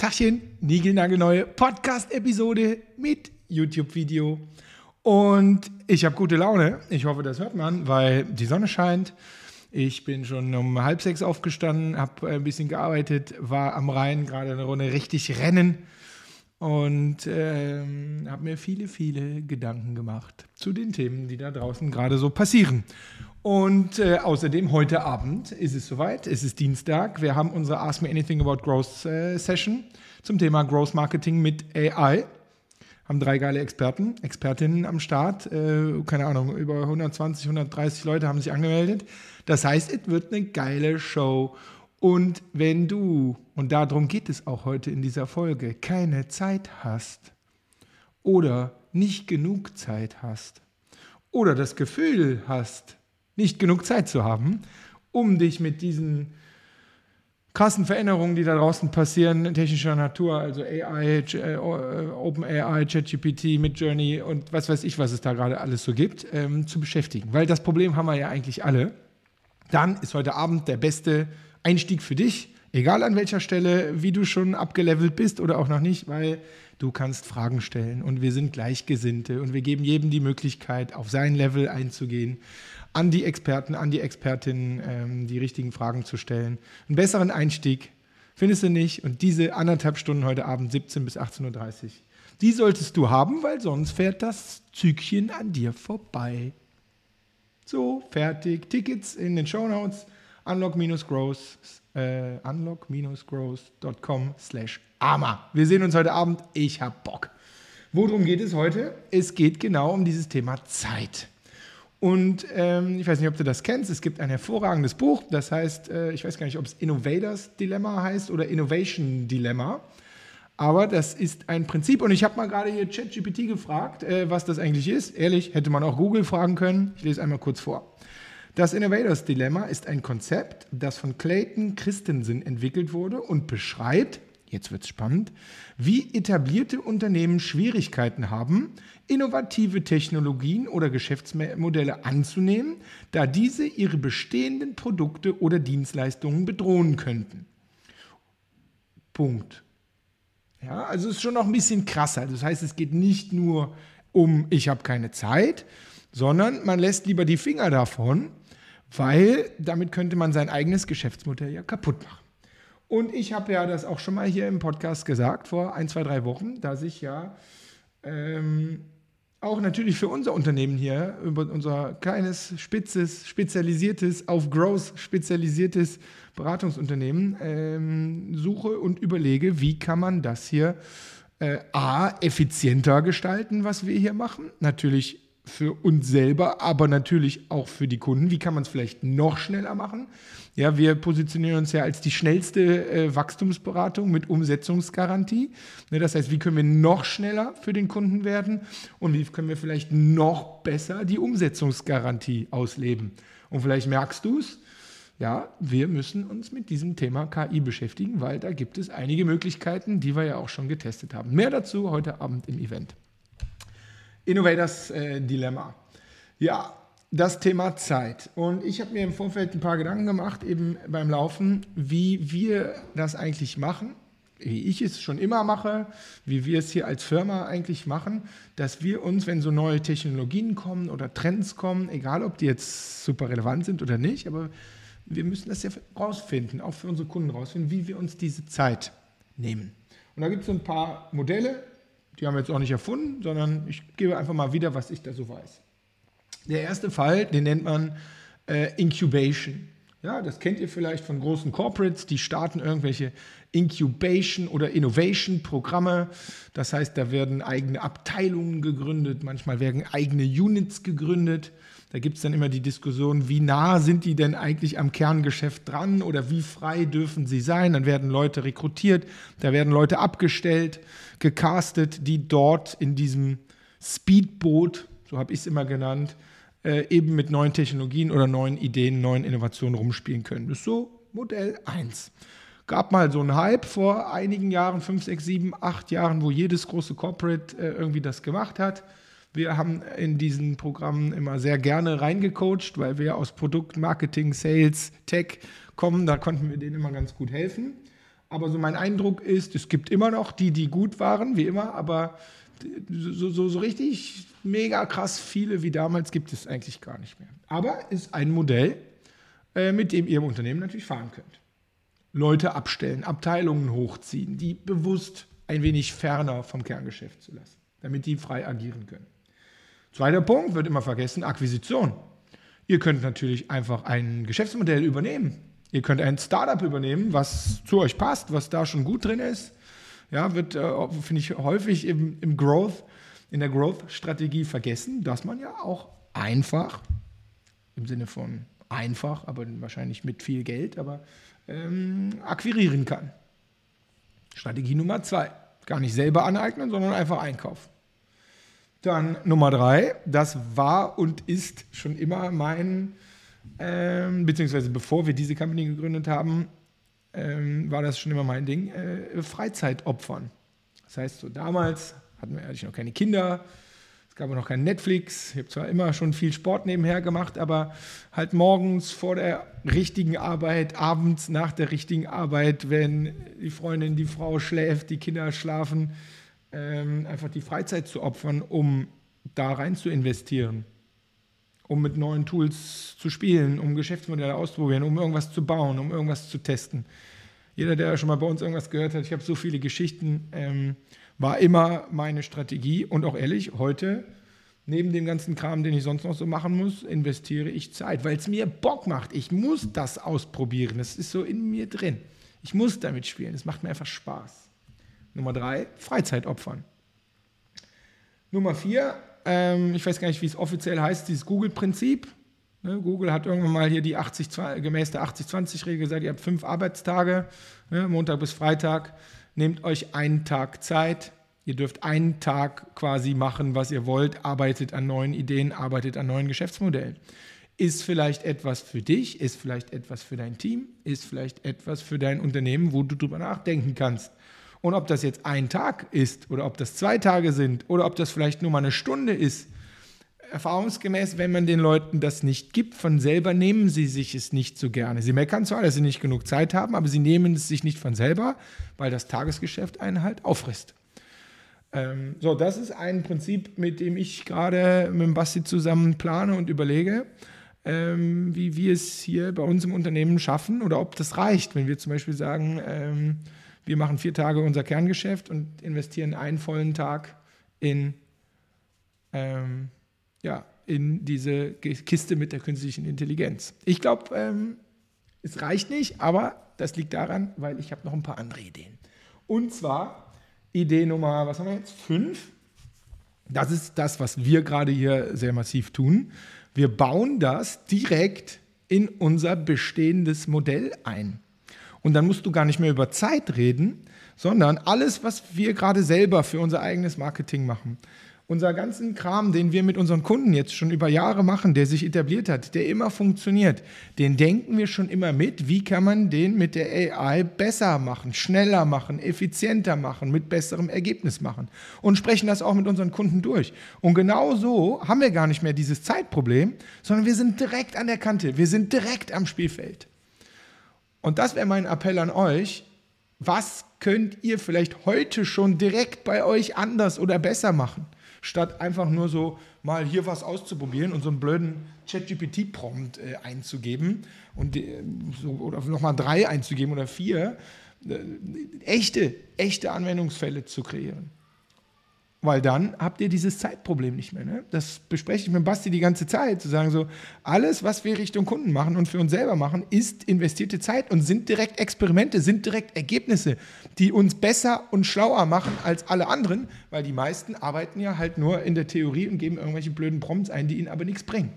Tachchen, niegelnagelneue Podcast-Episode mit YouTube-Video. Und ich habe gute Laune. Ich hoffe, das hört man, weil die Sonne scheint. Ich bin schon um halb sechs aufgestanden, habe ein bisschen gearbeitet, war am Rhein gerade eine Runde richtig rennen und ähm, habe mir viele, viele Gedanken gemacht zu den Themen, die da draußen gerade so passieren. Und äh, außerdem heute Abend ist es soweit, es ist Dienstag, wir haben unsere Ask Me Anything About Growth äh, Session zum Thema Growth Marketing mit AI. Haben drei geile Experten, Expertinnen am Start, äh, keine Ahnung, über 120, 130 Leute haben sich angemeldet. Das heißt, es wird eine geile Show. Und wenn du, und darum geht es auch heute in dieser Folge, keine Zeit hast oder nicht genug Zeit hast oder das Gefühl hast, nicht genug Zeit zu haben, um dich mit diesen krassen Veränderungen, die da draußen passieren, technischer Natur, also AI, äh, OpenAI, ChatGPT, Midjourney und was weiß ich, was es da gerade alles so gibt, ähm, zu beschäftigen. Weil das Problem haben wir ja eigentlich alle. Dann ist heute Abend der beste Einstieg für dich, egal an welcher Stelle, wie du schon abgelevelt bist oder auch noch nicht, weil du kannst Fragen stellen und wir sind Gleichgesinnte und wir geben jedem die Möglichkeit, auf sein Level einzugehen an die Experten, an die Expertinnen ähm, die richtigen Fragen zu stellen. Einen besseren Einstieg findest du nicht. Und diese anderthalb Stunden heute Abend, 17 bis 18.30 Uhr, die solltest du haben, weil sonst fährt das Zügchen an dir vorbei. So, fertig. Tickets in den Show Notes. Unlock-growth, äh, unlock-growth.com slash AMA. Wir sehen uns heute Abend. Ich hab Bock. Worum geht es heute? Es geht genau um dieses Thema Zeit. Und ähm, ich weiß nicht, ob du das kennst. Es gibt ein hervorragendes Buch, das heißt, äh, ich weiß gar nicht, ob es Innovators Dilemma heißt oder Innovation Dilemma. Aber das ist ein Prinzip. Und ich habe mal gerade hier ChatGPT gefragt, äh, was das eigentlich ist. Ehrlich, hätte man auch Google fragen können. Ich lese einmal kurz vor. Das Innovators Dilemma ist ein Konzept, das von Clayton Christensen entwickelt wurde und beschreibt, jetzt wird es spannend, wie etablierte Unternehmen Schwierigkeiten haben, innovative Technologien oder Geschäftsmodelle anzunehmen, da diese ihre bestehenden Produkte oder Dienstleistungen bedrohen könnten. Punkt. Ja, also es ist schon noch ein bisschen krasser. Das heißt, es geht nicht nur um, ich habe keine Zeit, sondern man lässt lieber die Finger davon, weil damit könnte man sein eigenes Geschäftsmodell ja kaputt machen. Und ich habe ja das auch schon mal hier im Podcast gesagt, vor ein, zwei, drei Wochen, dass ich ja ähm, auch natürlich für unser Unternehmen hier, über unser kleines, spitzes, spezialisiertes, auf Growth spezialisiertes Beratungsunternehmen ähm, suche und überlege, wie kann man das hier äh, A, effizienter gestalten, was wir hier machen. Natürlich für uns selber, aber natürlich auch für die Kunden. Wie kann man es vielleicht noch schneller machen? Ja, wir positionieren uns ja als die schnellste äh, Wachstumsberatung mit Umsetzungsgarantie. Ne, das heißt, wie können wir noch schneller für den Kunden werden und wie können wir vielleicht noch besser die Umsetzungsgarantie ausleben? Und vielleicht merkst du es, ja, wir müssen uns mit diesem Thema KI beschäftigen, weil da gibt es einige Möglichkeiten, die wir ja auch schon getestet haben. Mehr dazu heute Abend im Event. Innovators äh, Dilemma. Ja, das Thema Zeit. Und ich habe mir im Vorfeld ein paar Gedanken gemacht, eben beim Laufen, wie wir das eigentlich machen, wie ich es schon immer mache, wie wir es hier als Firma eigentlich machen, dass wir uns, wenn so neue Technologien kommen oder Trends kommen, egal ob die jetzt super relevant sind oder nicht, aber wir müssen das ja rausfinden, auch für unsere Kunden rausfinden, wie wir uns diese Zeit nehmen. Und da gibt es so ein paar Modelle, die haben wir jetzt auch nicht erfunden, sondern ich gebe einfach mal wieder, was ich da so weiß. Der erste Fall, den nennt man äh, Incubation. Ja, das kennt ihr vielleicht von großen Corporates, die starten irgendwelche Incubation oder Innovation-Programme. Das heißt, da werden eigene Abteilungen gegründet, manchmal werden eigene Units gegründet. Da gibt es dann immer die Diskussion, wie nah sind die denn eigentlich am Kerngeschäft dran oder wie frei dürfen sie sein. Dann werden Leute rekrutiert, da werden Leute abgestellt, gecastet, die dort in diesem Speedboot, so habe ich es immer genannt, äh, eben mit neuen Technologien oder neuen Ideen, neuen Innovationen rumspielen können. Das ist so Modell 1. Gab mal so einen Hype vor einigen Jahren, 5, 6, 7, 8 Jahren, wo jedes große Corporate äh, irgendwie das gemacht hat. Wir haben in diesen Programmen immer sehr gerne reingecoacht, weil wir aus Produkt, Marketing, Sales, Tech kommen. Da konnten wir denen immer ganz gut helfen. Aber so mein Eindruck ist, es gibt immer noch die, die gut waren, wie immer, aber so, so, so richtig mega krass viele wie damals gibt es eigentlich gar nicht mehr. Aber ist ein Modell, äh, mit dem ihr im Unternehmen natürlich fahren könnt. Leute abstellen, Abteilungen hochziehen, die bewusst ein wenig ferner vom Kerngeschäft zu lassen, damit die frei agieren können. Zweiter Punkt wird immer vergessen, Akquisition. Ihr könnt natürlich einfach ein Geschäftsmodell übernehmen. Ihr könnt ein Startup übernehmen, was zu euch passt, was da schon gut drin ist. Ja, wird, äh, finde ich, häufig im, im Growth, in der Growth-Strategie vergessen, dass man ja auch einfach, im Sinne von einfach, aber wahrscheinlich mit viel Geld, aber ähm, akquirieren kann. Strategie Nummer zwei. Gar nicht selber aneignen, sondern einfach einkaufen. Dann Nummer drei, das war und ist schon immer mein, ähm, beziehungsweise bevor wir diese Company gegründet haben, ähm, war das schon immer mein Ding, äh, Freizeit opfern. Das heißt, so damals hatten wir eigentlich noch keine Kinder, es gab noch kein Netflix. Ich habe zwar immer schon viel Sport nebenher gemacht, aber halt morgens vor der richtigen Arbeit, abends nach der richtigen Arbeit, wenn die Freundin, die Frau schläft, die Kinder schlafen, ähm, einfach die Freizeit zu opfern, um da rein zu investieren, um mit neuen Tools zu spielen, um Geschäftsmodelle auszuprobieren, um irgendwas zu bauen, um irgendwas zu testen. Jeder, der schon mal bei uns irgendwas gehört hat, ich habe so viele Geschichten, ähm, war immer meine Strategie und auch ehrlich, heute, neben dem ganzen Kram, den ich sonst noch so machen muss, investiere ich Zeit, weil es mir Bock macht. Ich muss das ausprobieren. Das ist so in mir drin. Ich muss damit spielen. Es macht mir einfach Spaß. Nummer drei, Freizeit opfern. Nummer vier, ähm, ich weiß gar nicht, wie es offiziell heißt, dieses Google-Prinzip. Ne, Google hat irgendwann mal hier die 80, gemäß der 80-20-Regel gesagt, ihr habt fünf Arbeitstage, ne, Montag bis Freitag, nehmt euch einen Tag Zeit. Ihr dürft einen Tag quasi machen, was ihr wollt, arbeitet an neuen Ideen, arbeitet an neuen Geschäftsmodellen. Ist vielleicht etwas für dich, ist vielleicht etwas für dein Team, ist vielleicht etwas für dein Unternehmen, wo du drüber nachdenken kannst. Und ob das jetzt ein Tag ist oder ob das zwei Tage sind oder ob das vielleicht nur mal eine Stunde ist, erfahrungsgemäß, wenn man den Leuten das nicht gibt, von selber nehmen sie sich es nicht so gerne. Sie meckern zwar, dass sie nicht genug Zeit haben, aber sie nehmen es sich nicht von selber, weil das Tagesgeschäft einen halt auffrisst. Ähm, so, das ist ein Prinzip, mit dem ich gerade mit dem Basti zusammen plane und überlege, ähm, wie wir es hier bei uns im Unternehmen schaffen oder ob das reicht, wenn wir zum Beispiel sagen, ähm, wir machen vier Tage unser Kerngeschäft und investieren einen vollen Tag in, ähm, ja, in diese Kiste mit der künstlichen Intelligenz. Ich glaube, ähm, es reicht nicht, aber das liegt daran, weil ich habe noch ein paar andere Ideen. Und zwar Idee Nummer, was haben wir jetzt? Fünf. Das ist das, was wir gerade hier sehr massiv tun. Wir bauen das direkt in unser bestehendes Modell ein. Und dann musst du gar nicht mehr über Zeit reden, sondern alles, was wir gerade selber für unser eigenes Marketing machen, unser ganzen Kram, den wir mit unseren Kunden jetzt schon über Jahre machen, der sich etabliert hat, der immer funktioniert, den denken wir schon immer mit. Wie kann man den mit der AI besser machen, schneller machen, effizienter machen, mit besserem Ergebnis machen? Und sprechen das auch mit unseren Kunden durch. Und genau so haben wir gar nicht mehr dieses Zeitproblem, sondern wir sind direkt an der Kante, wir sind direkt am Spielfeld. Und das wäre mein Appell an euch. Was könnt ihr vielleicht heute schon direkt bei euch anders oder besser machen, statt einfach nur so mal hier was auszuprobieren und so einen blöden ChatGPT-Prompt äh, einzugeben und äh, so, oder nochmal drei einzugeben oder vier, äh, echte, echte Anwendungsfälle zu kreieren. Weil dann habt ihr dieses Zeitproblem nicht mehr. Ne? Das bespreche ich mit Basti die ganze Zeit, zu sagen so, alles, was wir Richtung Kunden machen und für uns selber machen, ist investierte Zeit und sind direkt Experimente, sind direkt Ergebnisse, die uns besser und schlauer machen als alle anderen, weil die meisten arbeiten ja halt nur in der Theorie und geben irgendwelche blöden Prompts ein, die ihnen aber nichts bringen.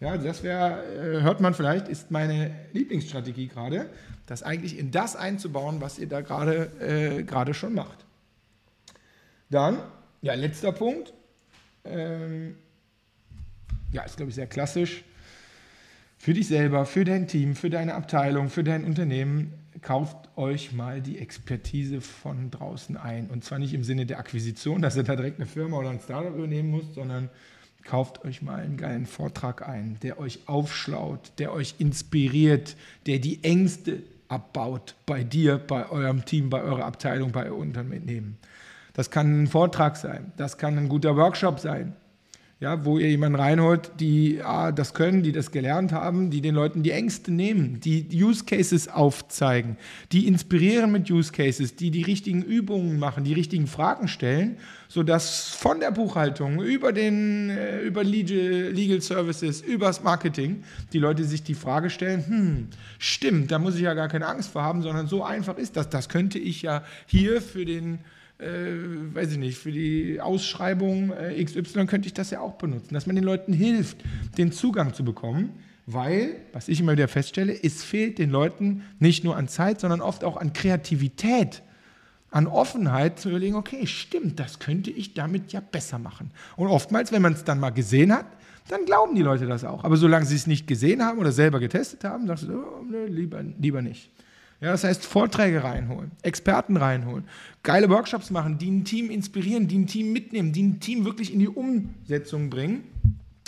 Ja, das wäre, äh, hört man vielleicht, ist meine Lieblingsstrategie gerade, das eigentlich in das einzubauen, was ihr da gerade äh, schon macht. Dann, ja, letzter Punkt. Ähm, ja, ist, glaube ich, sehr klassisch. Für dich selber, für dein Team, für deine Abteilung, für dein Unternehmen, kauft euch mal die Expertise von draußen ein. Und zwar nicht im Sinne der Akquisition, dass ihr da direkt eine Firma oder ein Startup übernehmen müsst, sondern kauft euch mal einen geilen Vortrag ein, der euch aufschlaut, der euch inspiriert, der die Ängste abbaut bei dir, bei eurem Team, bei eurer Abteilung, bei eurem Unternehmen. Das kann ein Vortrag sein, das kann ein guter Workshop sein, ja, wo ihr jemanden reinholt, die ah, das können, die das gelernt haben, die den Leuten die Ängste nehmen, die Use Cases aufzeigen, die inspirieren mit Use Cases, die die richtigen Übungen machen, die richtigen Fragen stellen, sodass von der Buchhaltung über den äh, über Legal, Services, übers Marketing die Leute sich die Frage stellen, hm, stimmt, da muss ich ja gar keine Angst vor haben, sondern so einfach ist das. Das könnte ich ja hier für den äh, weiß ich nicht, für die Ausschreibung äh, XY könnte ich das ja auch benutzen, dass man den Leuten hilft, den Zugang zu bekommen, weil, was ich immer wieder feststelle, es fehlt den Leuten nicht nur an Zeit, sondern oft auch an Kreativität, an Offenheit zu überlegen, okay, stimmt, das könnte ich damit ja besser machen. Und oftmals, wenn man es dann mal gesehen hat, dann glauben die Leute das auch. Aber solange sie es nicht gesehen haben oder selber getestet haben, sagst du, oh, nee, lieber, lieber nicht. Ja, das heißt, Vorträge reinholen, Experten reinholen, geile Workshops machen, die ein Team inspirieren, die ein Team mitnehmen, die ein Team wirklich in die Umsetzung bringen.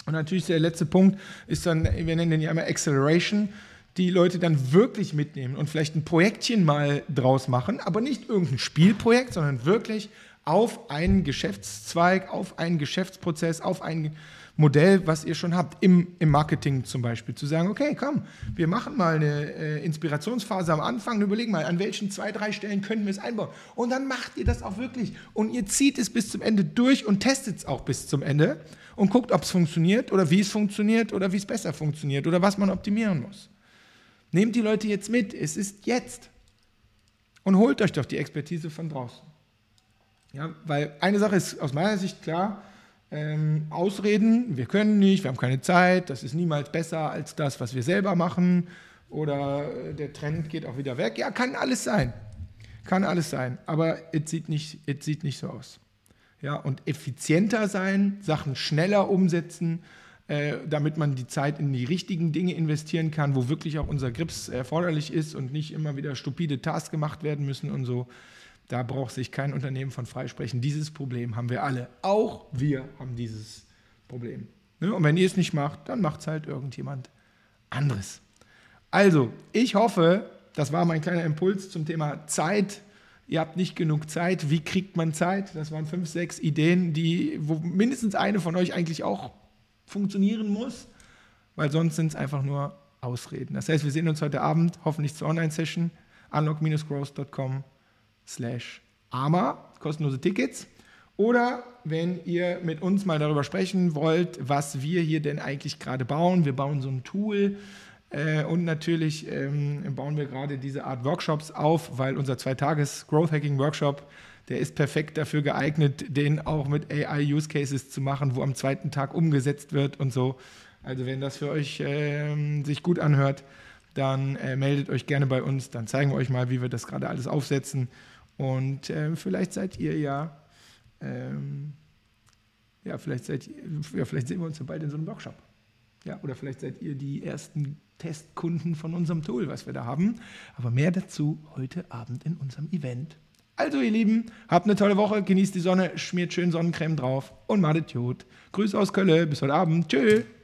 Und natürlich der letzte Punkt ist dann, wir nennen den ja immer Acceleration, die Leute dann wirklich mitnehmen und vielleicht ein Projektchen mal draus machen, aber nicht irgendein Spielprojekt, sondern wirklich auf einen Geschäftszweig, auf einen Geschäftsprozess, auf einen Modell, was ihr schon habt, im, im Marketing zum Beispiel, zu sagen, okay, komm, wir machen mal eine äh, Inspirationsphase am Anfang überlegen mal, an welchen zwei, drei Stellen können wir es einbauen. Und dann macht ihr das auch wirklich und ihr zieht es bis zum Ende durch und testet es auch bis zum Ende und guckt, ob es funktioniert oder wie es funktioniert oder wie es besser funktioniert oder was man optimieren muss. Nehmt die Leute jetzt mit, es ist jetzt. Und holt euch doch die Expertise von draußen. Ja, weil eine Sache ist aus meiner Sicht klar, ähm, Ausreden, wir können nicht, wir haben keine Zeit, das ist niemals besser als das, was wir selber machen oder äh, der Trend geht auch wieder weg. Ja, kann alles sein. Kann alles sein, aber es sieht nicht, sieht nicht so aus. Ja, und effizienter sein, Sachen schneller umsetzen, äh, damit man die Zeit in die richtigen Dinge investieren kann, wo wirklich auch unser Grips erforderlich ist und nicht immer wieder stupide Tasks gemacht werden müssen und so. Da braucht sich kein Unternehmen von freisprechen. Dieses Problem haben wir alle. Auch wir haben dieses Problem. Ne? Und wenn ihr es nicht macht, dann macht es halt irgendjemand anderes. Also, ich hoffe, das war mein kleiner Impuls zum Thema Zeit. Ihr habt nicht genug Zeit. Wie kriegt man Zeit? Das waren fünf, sechs Ideen, die, wo mindestens eine von euch eigentlich auch funktionieren muss, weil sonst sind es einfach nur Ausreden. Das heißt, wir sehen uns heute Abend hoffentlich zur Online-Session unlock-growth.com slash AMA, kostenlose Tickets. Oder wenn ihr mit uns mal darüber sprechen wollt, was wir hier denn eigentlich gerade bauen. Wir bauen so ein Tool äh, und natürlich ähm, bauen wir gerade diese Art Workshops auf, weil unser Zweitages Growth Hacking Workshop, der ist perfekt dafür geeignet, den auch mit AI Use Cases zu machen, wo am zweiten Tag umgesetzt wird und so. Also wenn das für euch äh, sich gut anhört, dann äh, meldet euch gerne bei uns, dann zeigen wir euch mal, wie wir das gerade alles aufsetzen. Und äh, vielleicht seid ihr ja, ähm, ja, vielleicht seid ja, vielleicht sehen wir uns ja bald in so einem Workshop. Ja, oder vielleicht seid ihr die ersten Testkunden von unserem Tool, was wir da haben. Aber mehr dazu heute Abend in unserem Event. Also, ihr Lieben, habt eine tolle Woche, genießt die Sonne, schmiert schön Sonnencreme drauf und madet Jod. Grüße aus Köln, bis heute Abend. Tschüss.